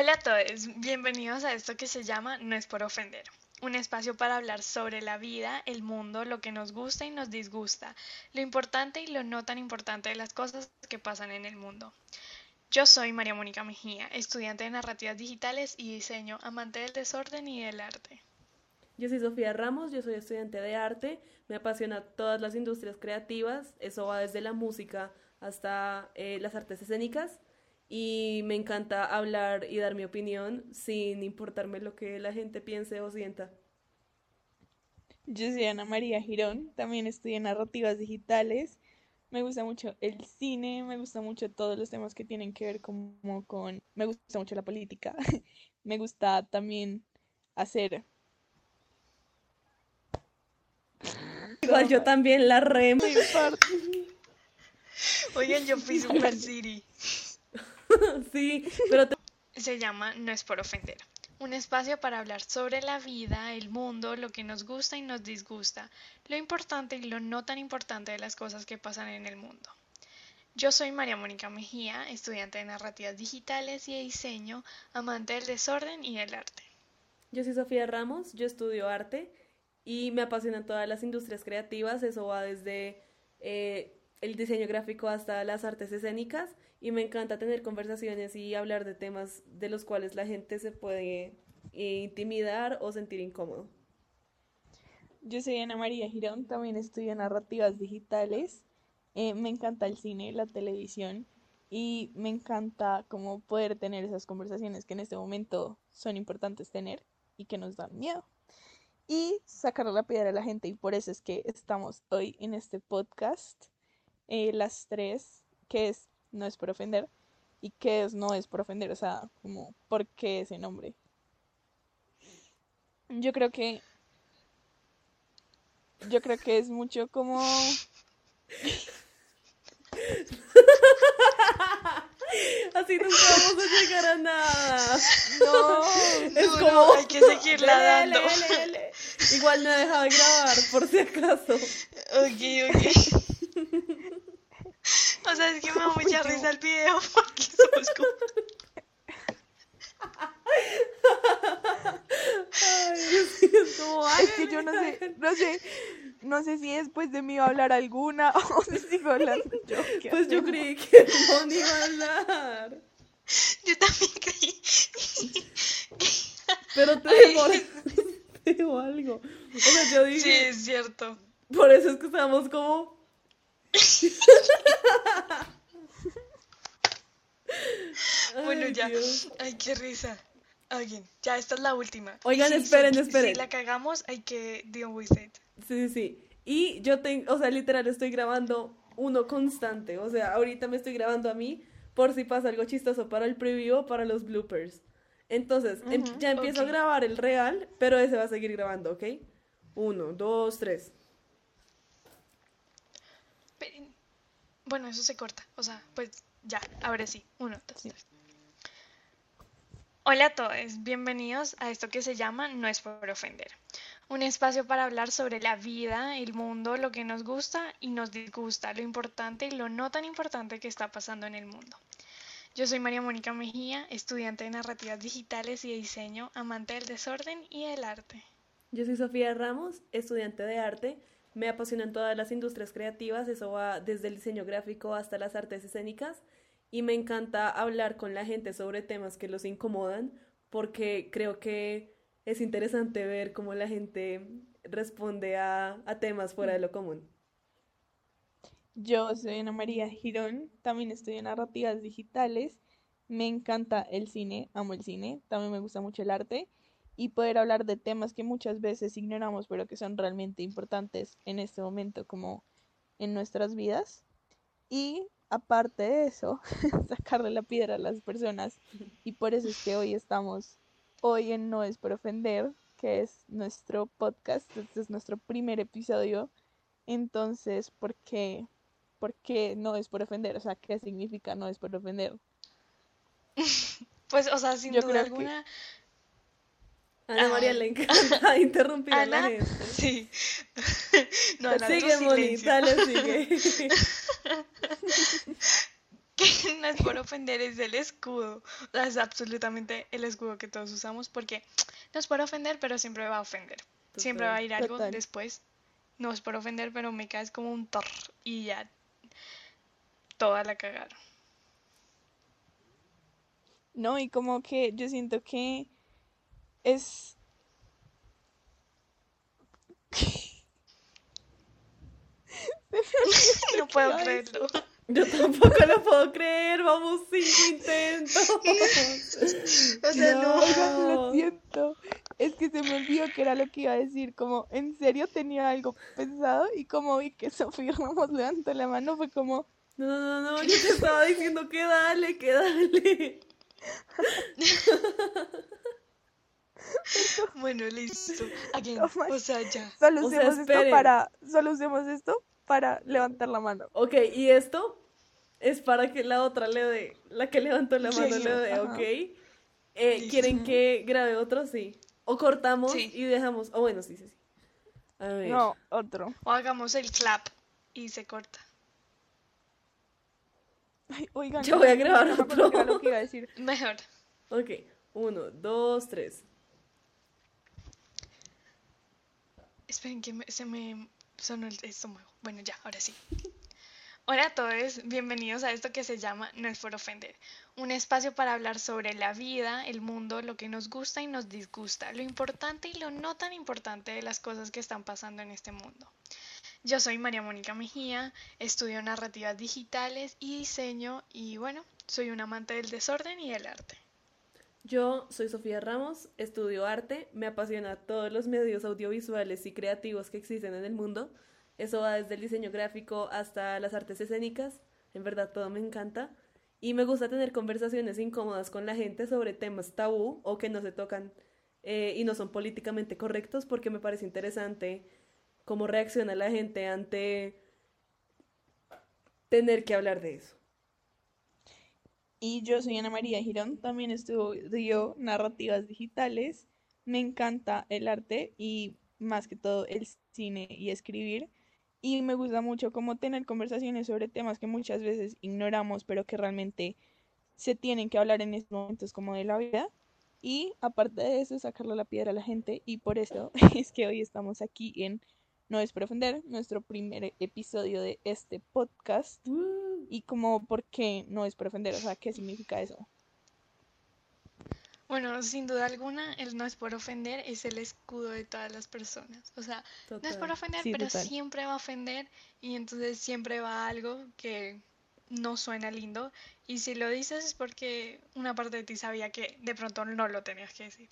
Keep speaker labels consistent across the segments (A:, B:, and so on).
A: Hola a todos, bienvenidos a esto que se llama No es por ofender, un espacio para hablar sobre la vida, el mundo, lo que nos gusta y nos disgusta, lo importante y lo no tan importante de las cosas que pasan en el mundo. Yo soy María Mónica Mejía, estudiante de narrativas digitales y diseño, amante del desorden y del arte.
B: Yo soy Sofía Ramos, yo soy estudiante de arte, me apasiona todas las industrias creativas, eso va desde la música hasta eh, las artes escénicas y me encanta hablar y dar mi opinión sin importarme lo que la gente piense o sienta.
C: Yo soy Ana María Girón, también estudio narrativas digitales. Me gusta mucho el cine, me gusta mucho todos los temas que tienen que ver como con... Me gusta mucho la política, me gusta también hacer...
B: Igual yo también la remo.
A: Oigan, yo fui Super City.
B: sí, pero
A: se llama No es por ofender. Un espacio para hablar sobre la vida, el mundo, lo que nos gusta y nos disgusta, lo importante y lo no tan importante de las cosas que pasan en el mundo. Yo soy María Mónica Mejía, estudiante de narrativas digitales y de diseño, amante del desorden y del arte.
B: Yo soy Sofía Ramos, yo estudio arte y me apasionan todas las industrias creativas, eso va desde eh, el diseño gráfico hasta las artes escénicas y me encanta tener conversaciones y hablar de temas de los cuales la gente se puede eh, intimidar o sentir incómodo.
C: Yo soy Ana María Girón, también estudio narrativas digitales. Eh, me encanta el cine, la televisión y me encanta como poder tener esas conversaciones que en este momento son importantes tener y que nos dan miedo. Y sacar la piedra a la gente y por eso es que estamos hoy en este podcast eh, las tres, que es no es por ofender y qué es no es por ofender, o sea, como por qué ese nombre. Yo creo que yo creo que es mucho como
B: Así nunca vamos a llegar a nada.
A: No, es como hay que seguirla dando.
B: Igual no he dejado de grabar, por si acaso.
A: Ok, ok. O sea, es que me da mucha risa el video porque somos como...
C: Ay, Dios mío, ay, es que yo no sé, no sé, no sé si después de mí va a hablar alguna o si sigo hablando yo.
B: Pues yo creí que no iba a hablar.
A: Yo también creí.
B: Pero te digo algo. O sea, yo dije.
A: Sí, es cierto.
B: Por eso es que estamos como
A: bueno, ya. Ay, qué risa. Alguien, ya, esta es la última.
B: Oigan, esperen, esperen.
A: Si la cagamos, hay que deal with it.
B: Sí, sí, sí. Y yo tengo, o sea, literal, estoy grabando uno constante. O sea, ahorita me estoy grabando a mí por si pasa algo chistoso para el preview o para los bloopers. Entonces, em, ya empiezo a grabar el real, pero ese va a seguir grabando, ¿ok? Uno, dos, tres.
A: Bueno, eso se corta. O sea, pues ya, ahora sí. Uno, dos, tres. Hola a todos, bienvenidos a esto que se llama No es por ofender. Un espacio para hablar sobre la vida, el mundo, lo que nos gusta y nos disgusta, lo importante y lo no tan importante que está pasando en el mundo. Yo soy María Mónica Mejía, estudiante de narrativas digitales y de diseño, amante del desorden y del arte.
B: Yo soy Sofía Ramos, estudiante de arte me apasionan todas las industrias creativas, eso va desde el diseño gráfico hasta las artes escénicas y me encanta hablar con la gente sobre temas que los incomodan porque creo que es interesante ver cómo la gente responde a, a temas fuera de lo común.
C: Yo soy Ana María Girón, también estudio narrativas digitales, me encanta el cine, amo el cine, también me gusta mucho el arte y poder hablar de temas que muchas veces ignoramos, pero que son realmente importantes en este momento, como en nuestras vidas. Y aparte de eso, sacarle la piedra a las personas. Y por eso es que hoy estamos, hoy en No es por ofender, que es nuestro podcast, este es nuestro primer episodio. Entonces, ¿por qué, ¿por qué no es por ofender? O sea, ¿qué significa no es por ofender?
A: Pues, o sea, sin duda alguna,
B: Ana María le encanta interrumpir a la gente.
A: Sí.
B: No, Ana, sigue, Moni, dale, sigue.
A: que no es por ofender, es el escudo. O sea, es absolutamente el escudo que todos usamos porque no es por ofender, pero siempre va a ofender. Siempre va a ir algo
C: Total.
A: después. No es por ofender, pero me caes como un tor y ya toda la cagaron.
C: No, y como que yo siento que es...
A: No puedo creerlo.
B: Yo tampoco lo puedo creer, vamos cinco intentos.
A: O sea, no.
C: Oigan, lo siento. Es que se me olvidó que era lo que iba a decir. Como, en serio tenía algo pensado y como vi que Sofía Ramos levantó la mano, fue como,
B: No, no, no, no, yo te estaba diciendo que dale, que dale.
A: Bueno, listo. Again.
C: Oh
A: O sea, ya.
C: solo
B: O sea,
C: usemos esto para, solo usemos esto para levantar la mano.
B: Ok, y esto es para que la otra le dé, la que levantó la mano
A: Sí,
B: le dé, ok. Eh, ¿Quieren que grabe otro? Sí. O cortamos
A: Sí.
B: y dejamos. Oh, bueno, sí, sí, sí. A ver.
C: No, otro.
A: O hagamos el clap y se corta.
C: Ay, oigan,
B: Ya voy a grabar otro.
C: lo que iba a decir.
A: Mejor.
B: Ok. Uno, dos, tres.
A: Esperen que me- se me sonó el estómago. Bueno, ya, ahora sí. Hola a todos, bienvenidos a esto que se llama No es por ofender, un espacio para hablar sobre la vida, el mundo, lo que nos gusta y nos disgusta, lo importante y lo no tan importante de las cosas que están pasando en este mundo. Yo soy María Mónica Mejía, estudio narrativas digitales y diseño y bueno, soy un amante del desorden y del arte.
B: Yo soy Sofía Ramos, estudio arte, me apasiona todos los medios audiovisuales y creativos que existen en el mundo. Eso va desde el diseño gráfico hasta las artes escénicas. En verdad todo me encanta. Y me gusta tener conversaciones incómodas con la gente sobre temas tabú o que no se tocan eh, y no son políticamente correctos porque me parece interesante cómo reacciona la gente ante tener que hablar de eso.
C: Y yo soy Ana María Girón, también estudio narrativas digitales. Me encanta el arte y más que todo el cine y escribir. Y me gusta mucho como tener conversaciones sobre temas que muchas veces ignoramos, pero que realmente se tienen que hablar en estos momentos como de la vida. Y aparte de eso, sacarle la piedra a la gente. Y por eso es que hoy estamos aquí en No es por ofender, nuestro primer episodio de este podcast.
B: Uh.
C: Y como, ¿por qué no es por ofender? O sea, ¿qué significa eso?
A: Bueno, sin duda alguna, el no es por ofender es el escudo de todas las personas. O sea, no es por ofender,
C: Sí,
A: pero
C: total.
A: siempre va a ofender y entonces siempre va algo que no suena lindo. Y si lo dices es porque una parte de ti sabía que de pronto no lo tenías que decir.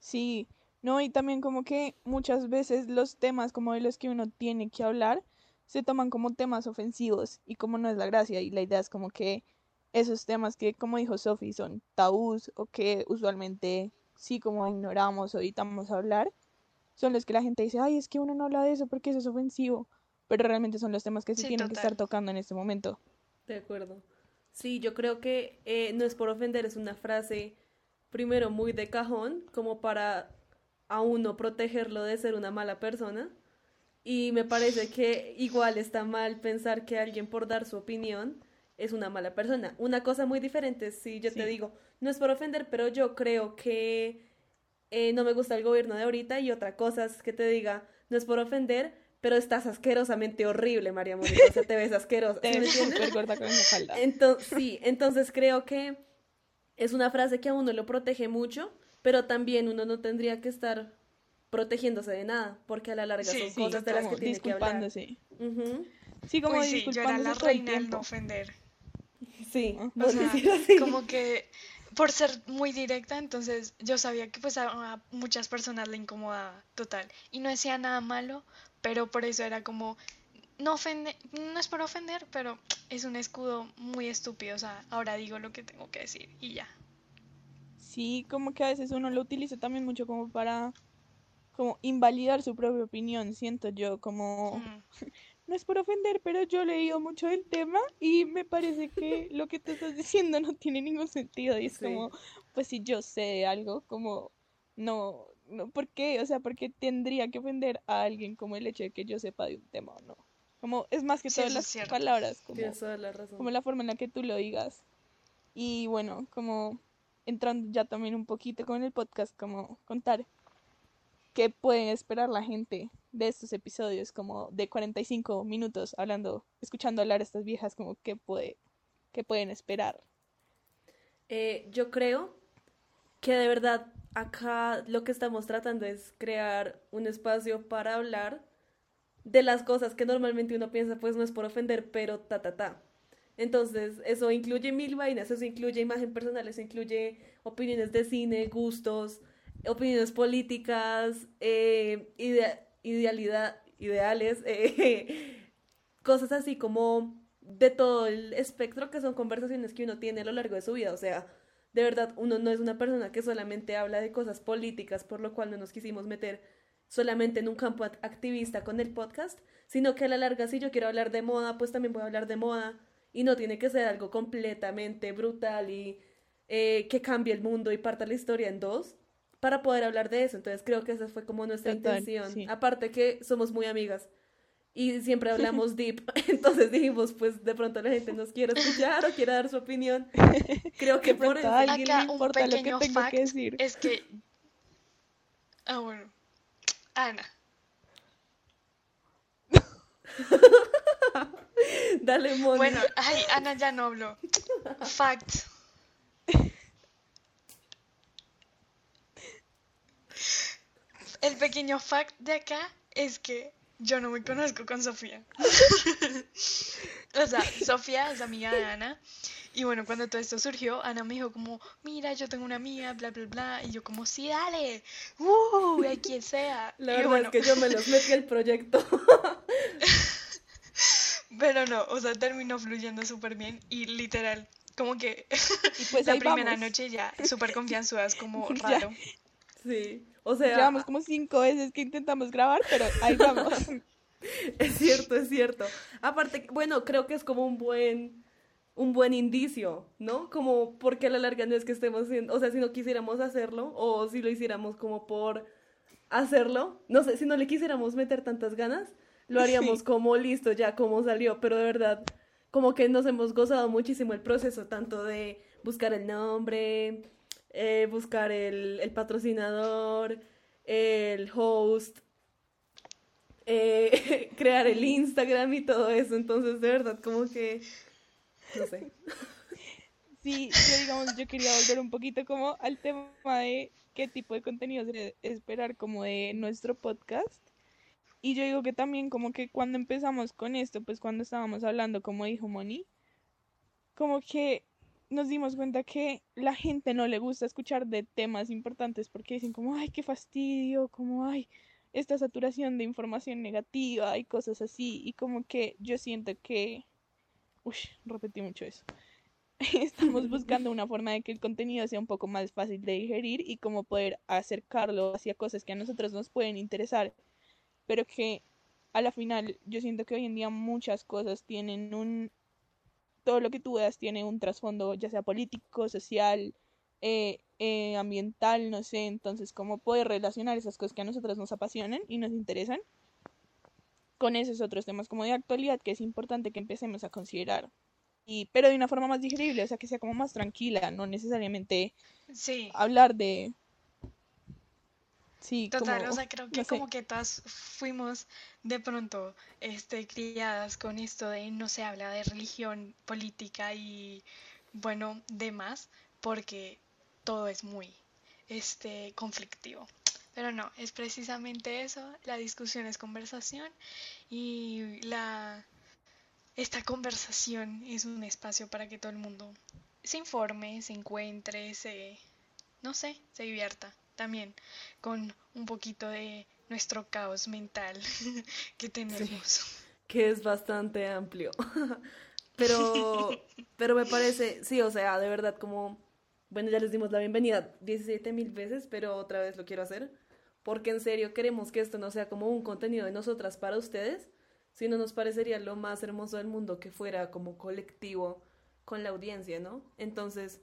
C: Sí, no, y también como que muchas veces los temas como de los que uno tiene que hablar se toman como temas ofensivos y como no es la gracia y la idea es como que esos temas que como dijo Sophie son tabús o que usualmente sí como ignoramos o evitamos hablar son los que la gente dice, ay, es que uno no habla de eso porque eso es ofensivo, pero realmente son los temas que se
A: Sí,
C: tienen que estar tocando en este momento.
B: De acuerdo. Sí, yo creo que eh, no es por ofender, es una frase, primero, muy de cajón, como para a uno protegerlo de ser una mala persona. Y me parece que igual está mal pensar que alguien por dar su opinión es una mala persona. Una cosa muy diferente es si yo te digo, no es por ofender, pero yo creo que eh, no me gusta el gobierno de ahorita y otra cosa es que te diga, no es por ofender, pero estás asquerosamente horrible, María Mónica, o sea, te ves asquerosa.
C: Te
B: ¿sí me
C: ves
B: entiendes?
C: súper gorda con esa falda.
B: Entonces, sí, entonces creo que es una frase que a uno lo protege mucho, pero también uno no tendría que estar protegiéndose de nada, porque a la larga
A: Sí,
B: son
A: sí,
B: cosas de las que tiene que hablar.
C: disculpándose.
B: Ujú,
C: Sí, como
A: Uy, sí, yo era
C: disculpándose
A: la reina
C: tiempo.
A: no ofender.
B: Sí,
C: O
A: sea, como que por ser muy directa, entonces yo sabía que pues a, a muchas personas le incomodaba total. Y no decía nada malo, pero por eso era como, no ofende, no es por ofender, pero es un escudo muy estúpido. O sea, ahora digo lo que tengo que decir y ya.
C: Sí, como que a veces uno lo utiliza también mucho como para como invalidar su propia opinión, siento yo, como
A: Mm.
C: no es por ofender, pero yo he leído mucho del tema y me parece que lo que te estás diciendo no tiene ningún sentido y es
B: Sí.
C: como, pues si yo sé de algo, como no, no, ¿por qué? O sea, ¿por qué tendría que ofender a alguien como el hecho de que yo sepa de un tema o no? Como es más que
A: Sí,
C: todas las
A: cierto.
C: palabras, como,
B: la razón.
C: como la forma en la que tú lo digas. Y bueno, como entrando ya también un poquito con el podcast, como contar qué puede esperar la gente de estos episodios, como de 45 minutos hablando, escuchando hablar a estas viejas, como qué puede, qué pueden esperar.
B: Eh, yo creo que de verdad acá lo que estamos tratando es crear un espacio para hablar de las cosas que normalmente uno piensa, pues no es por ofender, pero ta, ta, ta. Entonces, eso incluye mil vainas, eso incluye imagen personal, eso incluye opiniones de cine, gustos, opiniones políticas, eh, idea- idealidad, ideales, eh, cosas así como de todo el espectro que son conversaciones que uno tiene a lo largo de su vida. O sea, de verdad, uno no es una persona que solamente habla de cosas políticas, por lo cual no nos quisimos meter solamente en un campo act- activista con el podcast, sino que a la larga, si yo quiero hablar de moda, pues también a hablar de moda y no tiene que ser algo completamente brutal y eh, que cambie el mundo y parta la historia en dos para poder hablar de eso. Entonces creo que esa fue como nuestra
C: Total,
B: intención.
C: sí.
B: Aparte que somos muy amigas y siempre hablamos deep, entonces dijimos, pues de pronto la gente nos quiere escuchar o quiere dar su opinión. Creo que por eso.
C: alguien le importa lo que tengo
A: fact
C: que decir.
A: es que... Ah, bueno. Ana,
B: Dale, Moni.
A: Bueno, ay, Ana ya no habló. Fact. El pequeño fact de acá es que yo no me conozco con Sofía. O sea, Sofía es amiga de Ana. Y bueno, cuando todo esto surgió, Ana me dijo como, mira, yo tengo una amiga, bla, bla, bla. Y yo como, sí, dale. Uh, a quien sea.
B: La
A: y
B: verdad
A: bueno,
B: es que yo me los metí al proyecto.
A: Pero no, o sea, terminó fluyendo súper bien y literal, como que
C: Y pues
A: la primera
C: vamos.
A: noche ya súper confianzudas, como
C: Ya.
B: Sí, o sea,
C: Llevamos como cinco veces que intentamos grabar, pero ahí vamos.
B: es cierto, es cierto. Aparte, bueno, creo que es como un buen, un buen indicio, ¿no? Como porque a la larga no es que estemos haciendo, o sea, si no quisiéramos hacerlo, o si lo hiciéramos como por hacerlo, no sé, si no le quisiéramos meter tantas ganas, lo haríamos
C: Sí.
B: como listo, ya como salió, pero de verdad, como que nos hemos gozado muchísimo el proceso, tanto de buscar el nombre, eh, buscar el, el patrocinador, el host, eh, crear el Instagram y todo eso. Entonces, de verdad, como que, no sé.
C: Sí, yo digamos, yo quería volver un poquito como al tema de qué tipo de contenido esperar como de nuestro podcast. Y yo digo que también como que cuando empezamos con esto, pues cuando estábamos hablando, como dijo Moni, como que nos dimos cuenta que la gente no le gusta escuchar de temas importantes porque dicen como, ay, qué fastidio, como, ay, esta saturación de información negativa y cosas así. Y como que yo siento que, uy, repetí mucho eso. Estamos buscando una forma de que el contenido sea un poco más fácil de digerir y como poder acercarlo hacia cosas que a nosotros nos pueden interesar, pero que a la final yo siento que hoy en día muchas cosas tienen un, todo lo que tú veas tiene un trasfondo, ya sea político, social, eh, eh, ambiental, no sé, entonces cómo poder relacionar esas cosas que a nosotros nos apasionan y nos interesan con esos otros temas como de actualidad que es importante que empecemos a considerar. Y pero de una forma más digerible, o sea, que sea como más tranquila, no necesariamente
A: Sí,
C: hablar de sí,
A: total,
C: como
A: o sea, creo que
C: no sé.
A: como que todas fuimos de pronto este, criadas con esto de no se habla de religión, política y bueno, demás, porque todo es muy este, conflictivo. Pero no, es precisamente eso, la discusión es conversación y la esta conversación es un espacio para que todo el mundo se informe, se encuentre, se no sé, se divierta también con un poquito de nuestro caos mental que tenemos.
B: que es bastante amplio. Pero, pero me parece, sí, o sea, de verdad, como, bueno, ya les dimos la bienvenida 17 mil veces, pero otra vez lo quiero hacer, porque en serio queremos que esto no sea como un contenido de nosotras para ustedes, sino nos parecería lo más hermoso del mundo que fuera como colectivo con la audiencia, ¿no? Entonces,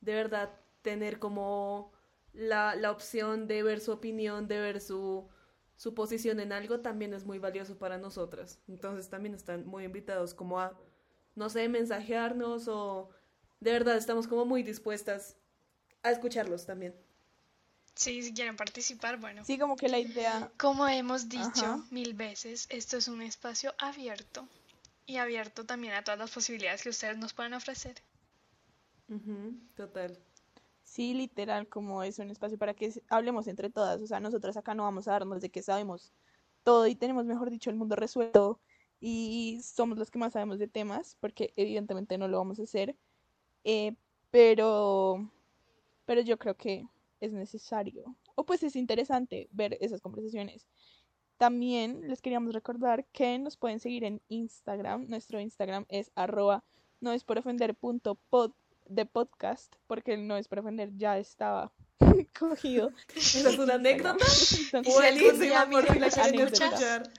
B: de verdad, tener como la, la opción de ver su opinión, de ver su, su posición en algo también es muy valioso para nosotras. Entonces también están muy invitados como a, no sé, mensajearnos o de verdad estamos como muy dispuestas a escucharlos también.
A: Sí, si quieren participar, bueno.
C: Sí, como que la idea...
A: Como hemos dicho mil veces, esto es un espacio abierto y abierto también a todas las posibilidades que ustedes nos puedan ofrecer.
B: total.
C: Sí, literal, como es un espacio para que hablemos entre todas. O sea, nosotras acá no vamos a darnos de que sabemos todo y tenemos, mejor dicho, el mundo resuelto y somos los que más sabemos de temas, porque evidentemente no lo vamos a hacer. Eh, pero, pero yo creo que es necesario o pues es interesante ver esas conversaciones. También les queríamos recordar que nos pueden seguir en Instagram. Nuestro Instagram es arroba no es por ofender punto de podcast, porque el no es por ofender ya estaba cogido.
B: Esa es una anécdota buenísima porque la quieren escuchar.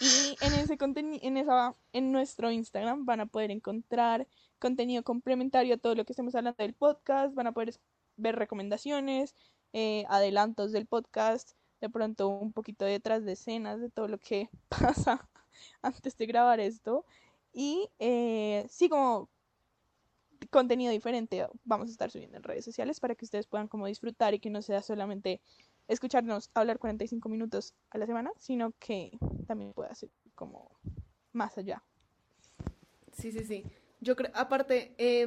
C: Y en ese contenido, en esa, en nuestro Instagram van a poder encontrar contenido complementario a todo lo que estamos hablando del podcast, van a poder ver recomendaciones, eh, adelantos del podcast, de pronto un poquito detrás de escenas de todo lo que pasa antes de grabar esto. Y eh, sí, como contenido diferente vamos a estar subiendo en redes sociales para que ustedes puedan como disfrutar y que no sea solamente escucharnos hablar 45 minutos a la semana, sino que también pueda ser como más allá.
B: Sí, sí, sí. Yo creo, aparte, eh,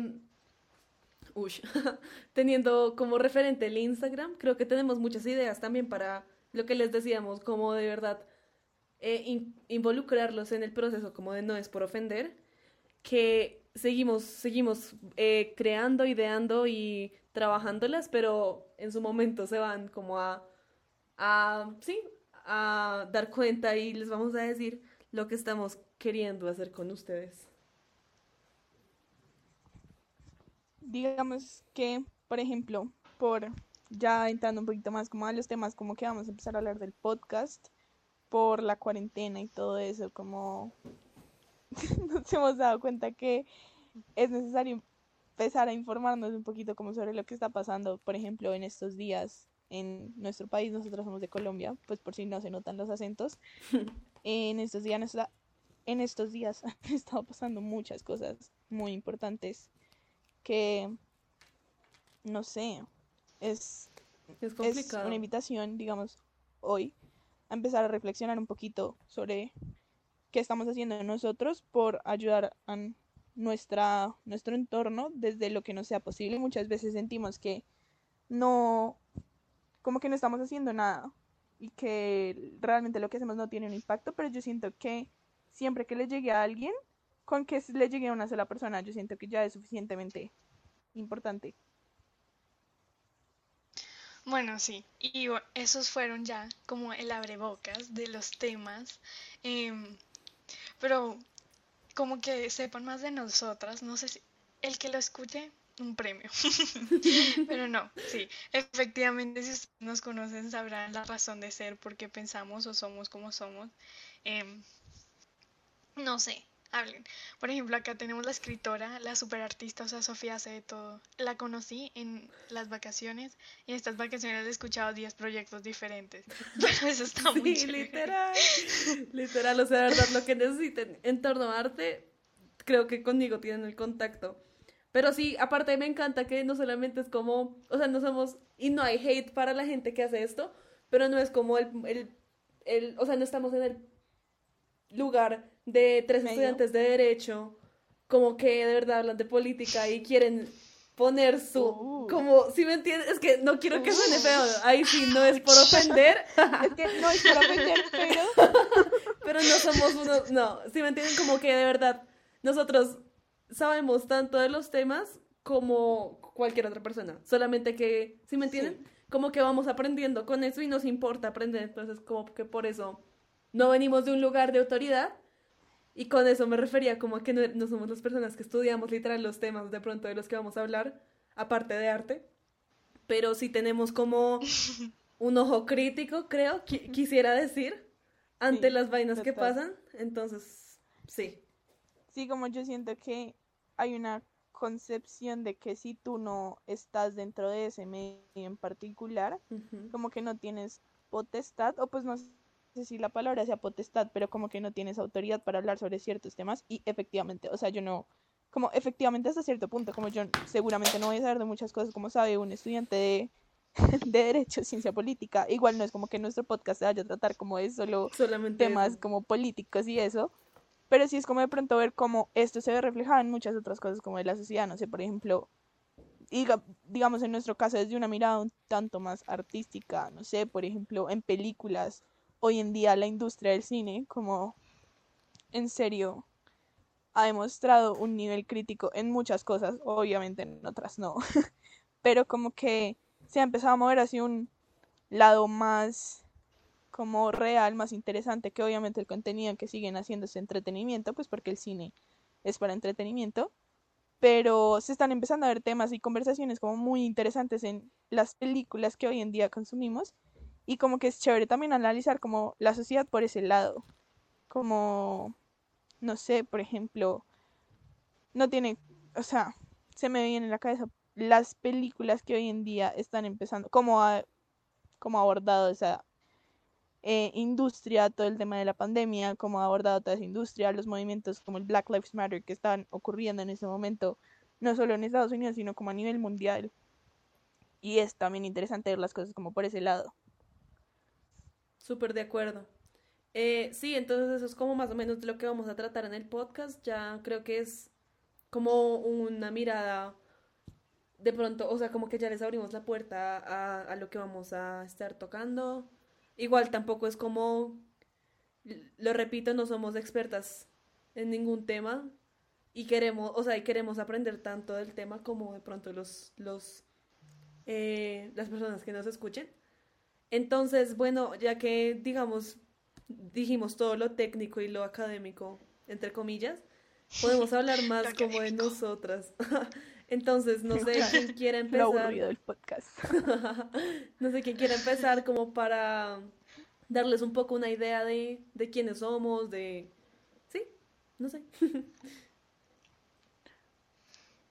B: teniendo como referente el Instagram, creo que tenemos muchas ideas también para lo que les decíamos, como de verdad eh, involucrarlos en el proceso, como de no es por ofender, que seguimos, seguimos eh, creando, ideando y trabajándolas, pero en su momento se van como a, a, sí, a dar cuenta y les vamos a decir lo que estamos queriendo hacer con ustedes.
C: digamos que, por ejemplo, por ya entrando un poquito más como a los temas, como que vamos a empezar a hablar del podcast por la cuarentena y todo eso, como nos hemos dado cuenta que es necesario empezar a informarnos un poquito como sobre lo que está pasando, por ejemplo, en estos días en nuestro país, nosotros somos de Colombia, pues por si no se notan los acentos, en estos días, en estos días han estado pasando muchas cosas muy importantes que, no sé, es,
B: es, complicado.
C: una invitación, digamos, hoy, a empezar a reflexionar un poquito sobre qué estamos haciendo nosotros por ayudar a nuestra, nuestro entorno desde lo que nos sea posible. Muchas veces sentimos que no, como que no estamos haciendo nada y que realmente lo que hacemos no tiene un impacto, pero yo siento que siempre que le llegue a alguien, con que le llegue a una sola persona, yo siento que ya es suficientemente importante.
A: Bueno, sí, y esos fueron ya como el abrebocas de los temas, em, pero como que sepan más de nosotras, no sé si el que lo escuche, un premio, pero no, sí, efectivamente si ustedes nos conocen sabrán la razón de ser, por qué pensamos o somos como somos, em, no sé, hablen. Por ejemplo, acá tenemos la escritora, la superartista, o sea, Sofía hace de todo. La conocí en las vacaciones y en estas vacaciones he escuchado 10 proyectos diferentes. Pero eso está muy
B: sí, literal. literal, o sea, de verdad, lo que necesiten en torno a arte, creo que conmigo tienen el contacto. Pero sí, aparte me encanta que no solamente es como, o sea, no somos, y no hay hate para la gente que hace esto, pero no es como el, el, el o sea, no estamos en el lugar de tres estudiantes de derecho, como que de verdad hablan de política y quieren poner su uh. como si me entiendes es que no quiero que suene feo ahí sí no es por ofender
C: es que no es por ofender pero
B: pero no somos unos no si me entienden como que de verdad nosotros sabemos tanto de los temas como cualquier otra persona solamente que si me entienden como que vamos aprendiendo con eso y nos importa aprender entonces como que por eso no venimos de un lugar de autoridad y con eso me refería como a que no, somos las personas que estudiamos literal los temas de pronto de los que vamos a hablar, aparte de arte, pero sí tenemos como un ojo crítico, creo, quisiera decir, ante las vainas que pasan. Entonces, sí.
C: Sí, como yo siento que hay una concepción de que si tú no estás dentro de ese medio en particular, como que no tienes potestad, o pues no sé si la palabra sea potestad, pero como que no tienes autoridad para hablar sobre ciertos temas y efectivamente, o sea, yo no, como efectivamente hasta cierto punto, como yo seguramente no voy a saber de muchas cosas como sabe un estudiante de, de Derecho, Ciencia Política, igual no es como que nuestro podcast se vaya a tratar como de solo
B: Solamente
C: temas
B: eso.
C: como políticos y eso, pero sí es como de pronto ver cómo esto se ve reflejado en muchas otras cosas como de la sociedad, no sé, por ejemplo, diga- digamos en nuestro caso desde una mirada un tanto más artística, no sé, por ejemplo, en películas, hoy en día la industria del cine, como en serio ha demostrado un nivel crítico en muchas cosas, obviamente en otras no, pero como que se ha empezado a mover hacia un lado más como real, más interesante, que obviamente el contenido que siguen haciendo es entretenimiento, pues porque el cine es para entretenimiento, pero se están empezando a ver temas y conversaciones como muy interesantes en las películas que hoy en día consumimos y como que es chévere también analizar como la sociedad por ese lado, como, no sé, por ejemplo, no tiene, o sea, se me viene en la cabeza las películas que hoy en día están empezando, como ha, como abordado esa eh, industria, todo el tema de la pandemia, cómo ha abordado toda esa industria, los movimientos como el Black Lives Matter que están ocurriendo en ese momento, no solo en Estados Unidos, sino como a nivel mundial. Y es también interesante ver las cosas como por ese lado.
B: Súper de acuerdo. Eh, sí, entonces eso es como más o menos lo que vamos a tratar en el podcast. Ya creo que es como una mirada de pronto, o sea, como que ya les abrimos la puerta a, a lo que vamos a estar tocando. Igual tampoco es como, lo repito, no somos expertas en ningún tema y queremos, o sea, y queremos aprender tanto del tema como de pronto los, los, eh, las personas que nos escuchen. Entonces, bueno, ya que digamos, dijimos todo lo técnico y lo académico, entre comillas, podemos hablar más
A: Lo
B: como de nosotras. Entonces, no sé quién quiere
C: Lo
B: empezar.
C: aburrido del podcast.
B: No sé quién quiere empezar como para darles un poco una idea de, de quiénes somos, de... Sí, no sé.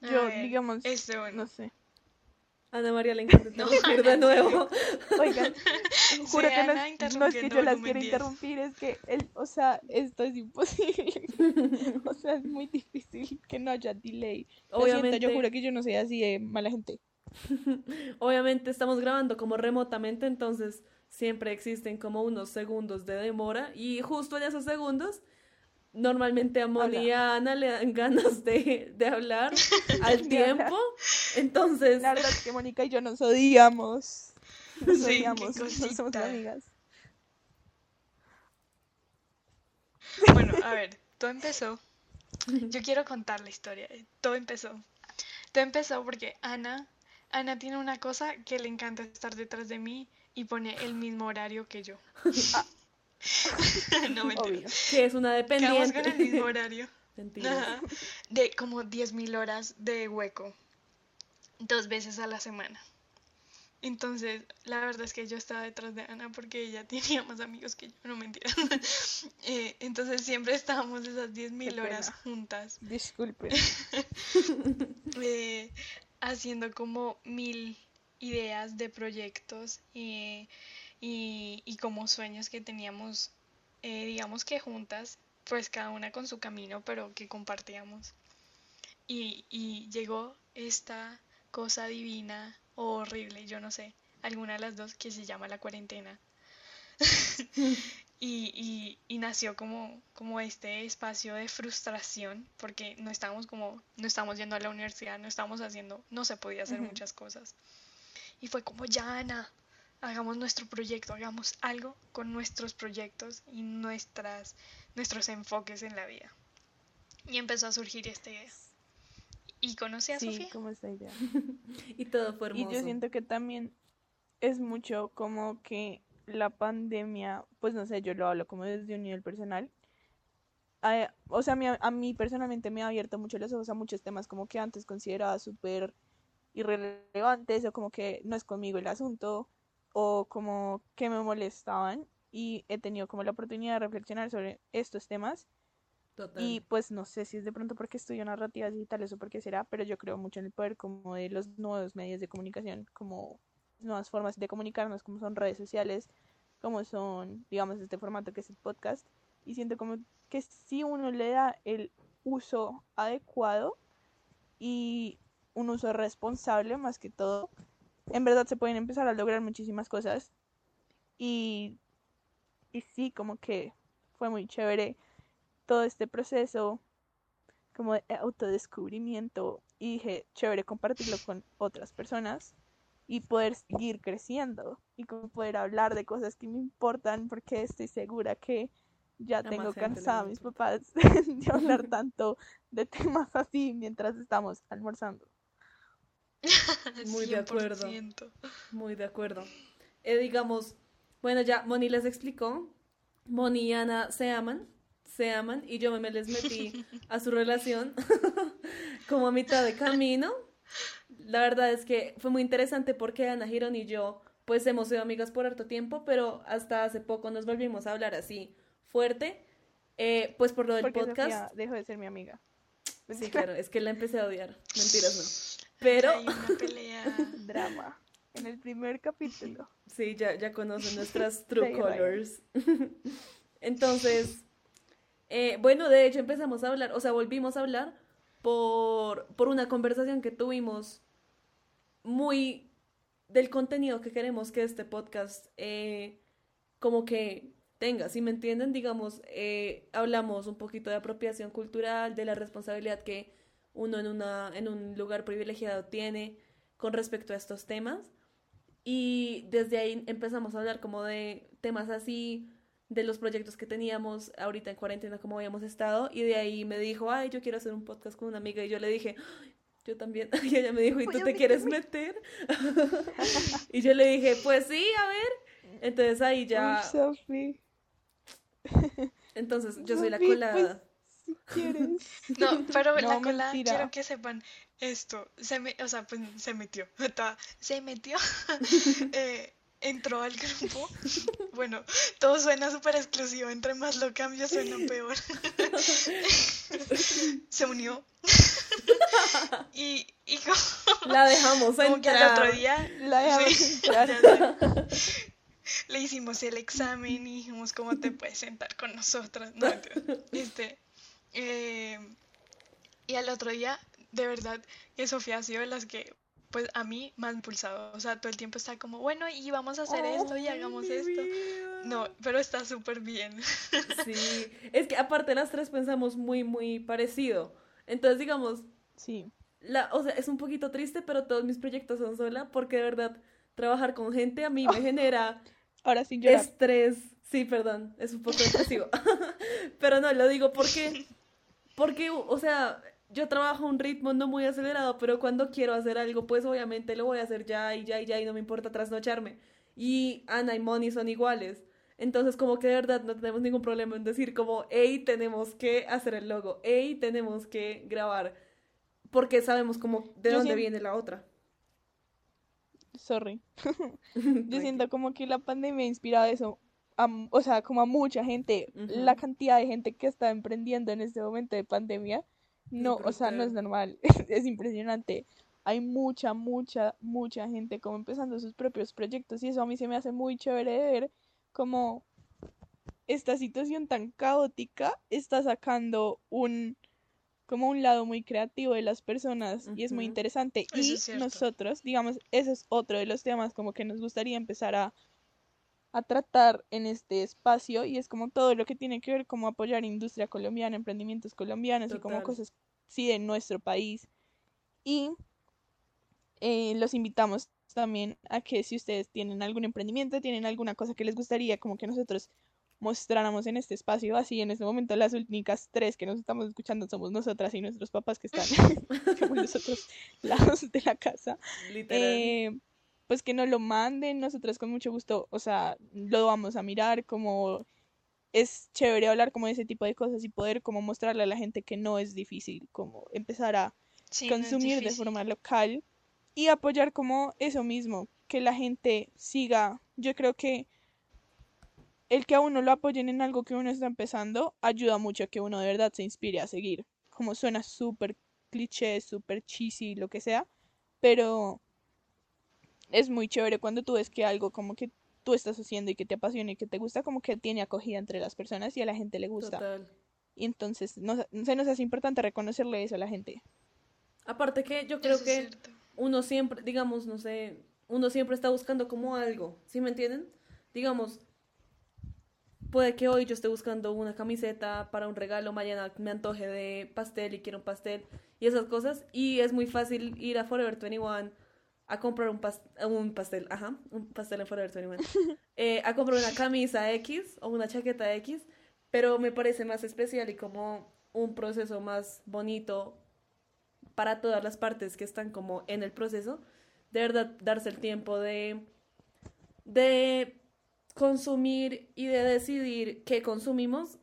C: Yo,
A: ver,
C: digamos,
A: este, bueno.
C: no sé.
B: Ana María le encanta
A: No,
B: interrumpir de
A: Ana,
B: nuevo.
C: Oigan, juro que no, no es que yo las
A: 10.
C: interrumpir, es que, el, o sea, esto es imposible. o sea, es muy difícil que no haya delay. Lo siento,
B: Obviamente,
C: yo juro que yo no soy así de mala gente.
B: obviamente estamos grabando como remotamente, entonces siempre existen como unos segundos de demora y justo en esos segundos normalmente a Moni y a Ana le dan ganas de, de hablar al tiempo. Entonces,
C: La verdad es que Mónica y yo nos odiamos. Nos
A: Sí, qué
C: odiamos, no somos amigas.
A: Bueno, a ver, todo empezó. Yo quiero contar la historia. Todo empezó. Todo empezó porque Ana, Ana tiene una cosa que le encanta estar detrás de mí y pone el mismo horario que yo. no.
C: Obvio.
B: que es una
A: Quedamos con el mismo
B: dependiente.
A: horario. Ajá. De como 10.000 horas de hueco. Dos veces a la semana. Entonces, la verdad es que yo estaba detrás de Ana porque ella tenía más amigos que yo, no mentira. Eh, entonces siempre estábamos esas 10.000
C: Qué
A: horas juntas,
C: Disculpen.
A: eh, haciendo como mil ideas de proyectos eh, y, y como sueños que teníamos, eh, digamos que juntas, pues cada una con su camino, pero que compartíamos. Y, y llegó esta cosa divina o horrible, yo no sé, alguna de las dos que se llama la cuarentena. y, y, y nació como, como este espacio de frustración, porque no estábamos como, no estábamos yendo a la universidad, no estábamos haciendo, no se podía hacer
C: Ujú.
A: muchas cosas. Y fue como, ya Ana, hagamos nuestro proyecto, hagamos algo con nuestros proyectos y nuestras, nuestros enfoques en la vida. Y empezó a surgir esta idea. Y conocí a
C: Sí,
A: Sofía.
C: como esta idea.
B: Y todo fue
C: Y
B: hermoso.
C: yo siento que también es mucho como que la pandemia, pues no sé, yo lo hablo como desde un nivel personal. a- o sea, a mí, a mí personalmente me ha abierto mucho los ojos a muchos temas como que antes consideraba súper irrelevantes o como que no es conmigo el asunto o como que me molestaban y he tenido como la oportunidad de reflexionar sobre estos temas
B: Total.
C: y pues no sé si es de pronto porque estudio narrativas digitales o porque será, pero yo creo mucho en el poder como de los nuevos medios de comunicación, como nuevas formas de comunicarnos, como son redes sociales, como son, digamos, este formato que es el podcast. Y siento como que si uno le da el uso adecuado y un uso responsable más que todo, en verdad se pueden empezar a lograr muchísimas cosas. Y, y sí, como que fue muy chévere todo este proceso como de autodescubrimiento y dije, chévere compartirlo con otras personas y poder seguir creciendo y como poder hablar de cosas que me importan porque estoy segura que ya tengo cansada a mis papás de hablar tanto de temas así mientras estamos almorzando.
B: Muy de acuerdo. Muy de acuerdo. Eh, digamos, bueno, ya Moni les explicó. Moni y Ana se aman, se aman y yo me les metí a su relación como a mitad de camino. La verdad es que fue muy interesante porque Ana Girón y yo pues hemos sido amigas por harto tiempo, pero hasta hace poco nos volvimos a hablar así fuerte, eh, pues por lo del podcast.
C: dejó de ser mi amiga.
B: Sí, claro, es que la empecé a odiar. Mentiras, no. Pero.
A: Hay una pelea.
C: Drama. En el primer capítulo.
B: Sí, ya, ya conocen nuestras true colors. Entonces, eh, bueno, de hecho empezamos a hablar, o sea, volvimos a hablar por, por una conversación que tuvimos muy del contenido que queremos que este podcast eh, como que tenga, si me entienden, digamos, eh, hablamos un poquito de apropiación cultural, de la responsabilidad que uno en, una, en un lugar privilegiado tiene con respecto a estos temas. Y desde ahí empezamos a hablar como de temas así, de los proyectos que teníamos ahorita en cuarentena, como habíamos estado. Y de ahí me dijo, ay, yo quiero hacer un podcast con una amiga. Y yo le dije, yo también. Y ella me dijo, ¿y tú te quieres meter? y yo le dije, pues sí, a ver. Entonces ahí ya... Entonces, yo soy la pues, colada.
C: Si quieres.
A: No, pero la colada, quiero que sepan esto. Se me, o sea, pues se metió. Se metió. eh, entró al grupo. Bueno, todo suena súper exclusivo. Entre más lo cambio, suena peor. se unió. y, y
B: la dejamos
A: como
B: entrar.
A: que al otro día
C: la dejamos entrar
A: le hicimos el examen y dijimos cómo te puedes sentar con nosotras. No, este, eh, y al otro día, de verdad, que Sofía ha sido de las que, pues a mí me ha impulsado. O sea, todo el tiempo está como, bueno, y vamos a hacer esto y hagamos esto. No, pero está súper bien.
B: Sí, es que aparte las tres pensamos muy, muy parecido. Entonces, digamos,
C: sí.
B: La, o sea, es un poquito triste, pero todos mis proyectos son sola porque de verdad trabajar con gente a mí me genera
C: Ahora sí
B: estrés. Sí, perdón, es un poco excesivo. pero no, lo digo porque, porque, o sea, yo trabajo a un ritmo no muy acelerado, pero cuando quiero hacer algo, pues obviamente lo voy a hacer ya y ya y ya y no me importa trasnocharme. Y Ana y Moni son iguales. Entonces, como que de verdad no tenemos ningún problema en decir como, hey, tenemos que hacer el logo, hey, tenemos que grabar, porque sabemos como de dónde viene la otra
C: sorry. Yo siento como que la pandemia ha inspirado eso, o sea, como a mucha gente, la cantidad de gente que está emprendiendo en este momento de pandemia, no, o sea, no es normal, es impresionante. Hay mucha, mucha, mucha gente como empezando sus propios proyectos y eso a mí se me hace muy chévere de ver como esta situación tan caótica está sacando un como un lado muy creativo de las personas y es muy interesante. y nosotros, digamos, ese es otro de los temas como que nos gustaría empezar a, a tratar en este espacio y es como todo lo que tiene que ver como apoyar industria colombiana, emprendimientos colombianos y como cosas, sí, de nuestro país. Y eh, los invitamos también a que si ustedes tienen algún emprendimiento, tienen alguna cosa que les gustaría como que nosotros mostráramos en este espacio así en este momento las únicas tres que nos estamos escuchando somos nosotras y nuestros papás que están en los otros lados de la casa. Eh, pues que nos lo manden nosotras con mucho gusto o sea lo vamos a mirar como es chévere hablar como de ese tipo de cosas y poder como mostrarle a la gente que no es difícil como empezar a consumir de forma local y apoyar como eso mismo que la gente siga yo creo que el que a uno lo apoyen en algo que uno está empezando ayuda mucho a que uno de verdad se inspire a seguir. Como suena súper cliché, súper cheesy, lo que sea, pero es muy chévere cuando tú ves que algo como que tú estás haciendo y que te apasiona y que te gusta, como que tiene acogida entre las personas y a la gente le gusta.
B: Total.
C: Y entonces no, se nos hace importante reconocerle eso a la gente.
B: Aparte que yo creo
A: Eso
B: que uno siempre, digamos, no sé, uno siempre está buscando como algo, ¿sí me entienden? Digamos, puede que hoy yo esté buscando una camiseta para un regalo, mañana me antoje de pastel y quiero un pastel y esas cosas, y es muy fácil ir a Forever 21 a comprar un, pas- un pastel, ajá, un pastel en Forever 21, eh, a comprar una camisa X o una chaqueta X, pero me parece más especial y como un proceso más bonito para todas las partes que están como en el proceso, de verdad darse el tiempo de, de consumir y de decidir qué consumimos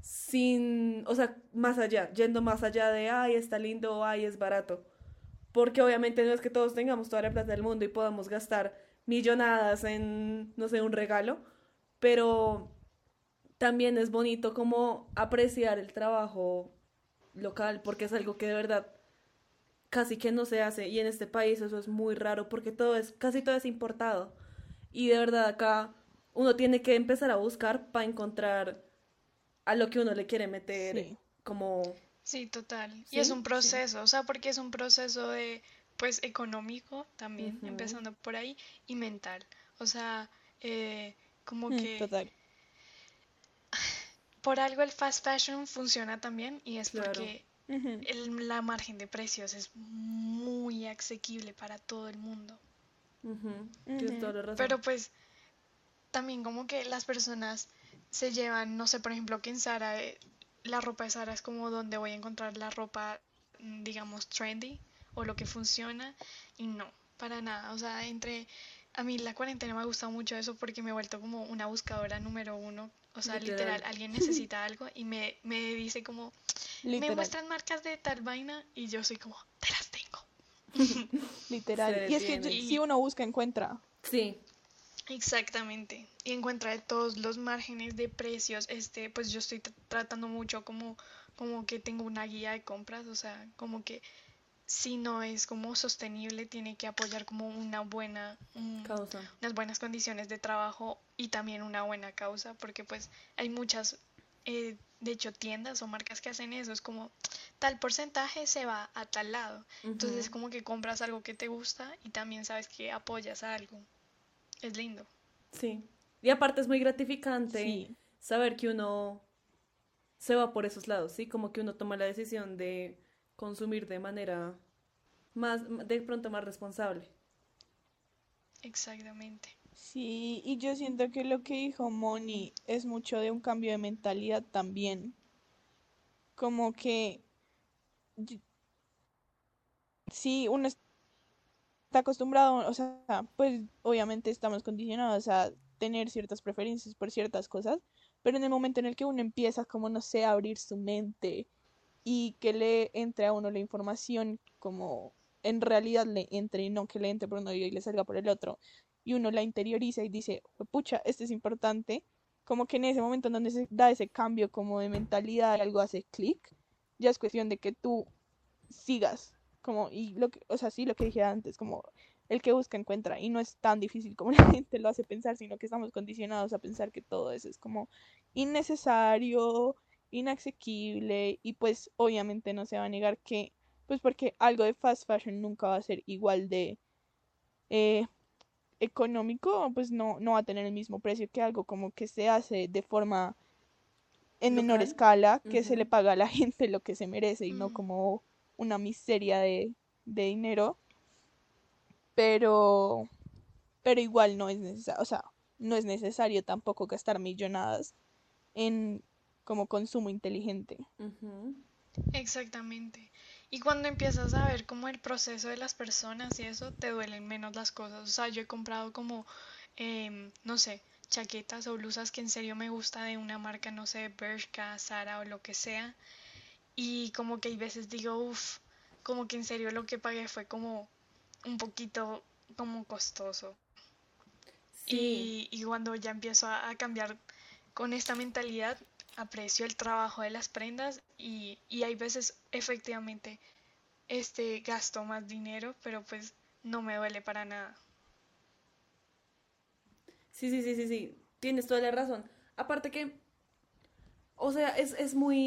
B: sin, o sea, más allá, yendo más allá de, ay, está lindo ay, es barato. Porque obviamente no es que todos tengamos toda la plata del mundo y podamos gastar millonadas en, no sé, un regalo, pero también es bonito como apreciar el trabajo local, porque es algo que de verdad casi que no se hace y en este país eso es muy raro porque todo es casi todo es importado y de verdad acá uno tiene que empezar a buscar para encontrar a lo que uno le quiere meter
C: Sí.
B: como
A: Sí, total. Y es un
B: sí.
A: proceso, o sea, porque es un proceso de, pues, económico también, empezando por ahí, y mental. O sea, eh, como
C: Mm,
A: que
C: Total.
A: por algo el fast fashion funciona también y es
B: Claro.
A: porque el- la margen de precios es muy asequible para todo el mundo.
B: toda la razón.
A: Pero pues también como que las personas se llevan, no sé, por ejemplo, que en Zara, eh, la ropa de Zara es como donde voy a encontrar la ropa, mm, digamos, trendy o lo que funciona y no, para nada. O sea, entre... A mí la cuarentena me ha gustado mucho eso porque me he vuelto como una buscadora número uno. O sea,
B: Literal.
A: literal, alguien necesita algo y me, me dice como, me muestran marcas de tal vaina y yo soy como, te las tengo.
C: Literal. Y es que si uno busca, encuentra.
B: sí,
A: Exactamente. Y encuentra de todos los márgenes de precios. Este, pues yo estoy tr- tratando mucho como, como que tengo una guía de compras, o sea, como que si no es como sostenible, tiene que apoyar como una buena, un-
B: causa.
A: unas buenas condiciones de trabajo y también una buena causa, porque pues hay muchas, eh, de hecho, tiendas o marcas que hacen eso. Es como tal porcentaje se va a tal lado. Entonces
B: Ujú.
A: como que compras algo que te gusta y también sabes que apoyas a algo. Es lindo.
B: Sí. Y aparte es muy gratificante
C: Sí.
B: saber que uno se va por esos lados, ¿sí? Como que uno toma la decisión de consumir de manera más, de pronto más responsable.
A: Exactamente.
C: Sí, y yo siento que lo que dijo Moni es mucho de un cambio de mentalidad también. Como que sí, uno está acostumbrado, o sea, pues obviamente estamos condicionados a tener ciertas preferencias por ciertas cosas, pero en el momento en el que uno empieza como, no sé, a abrir su mente y que le entre a uno la información como en realidad le entre y no que le entre por uno y le salga por el otro y uno la interioriza y dice, pucha, esto es importante, como que en ese momento en donde se da ese cambio como de mentalidad algo hace clic, ya es cuestión de que tú sigas, como, y lo que, o sea, sí, lo que dije antes, como el que busca encuentra, y no es tan difícil como la gente lo hace pensar, sino que estamos condicionados a pensar que todo eso es como innecesario, inasequible, y pues obviamente no se va a negar que, pues porque algo de fast fashion nunca va a ser igual de eh, económico, pues no, no va a tener el mismo precio que algo como que se hace de forma en menor escala, que se le paga a la gente lo que se merece y no
A: Mm.
C: como una miseria de, de dinero. Pero, pero igual no es necesario, o sea, no es necesario tampoco gastar millonadas en como consumo inteligente.
B: Ujú.
A: Exactamente. Y cuando empiezas a ver como el proceso de las personas y eso, te duelen menos las cosas. O sea, yo he comprado como, em, no sé, chaquetas o blusas que en serio me gusta de una marca, no sé, Bershka, Zara o lo que sea. Y como que hay veces digo, uff, como que en serio lo que pagué fue como un poquito como costoso.
B: Sí,
A: Y, y cuando ya empiezo a, a cambiar con esta mentalidad, aprecio el trabajo de las prendas y, y hay veces efectivamente este gasto más dinero, pero pues no me duele para nada.
B: Sí, sí, sí, sí, sí. Tienes toda la razón. Aparte que, o sea, es, es muy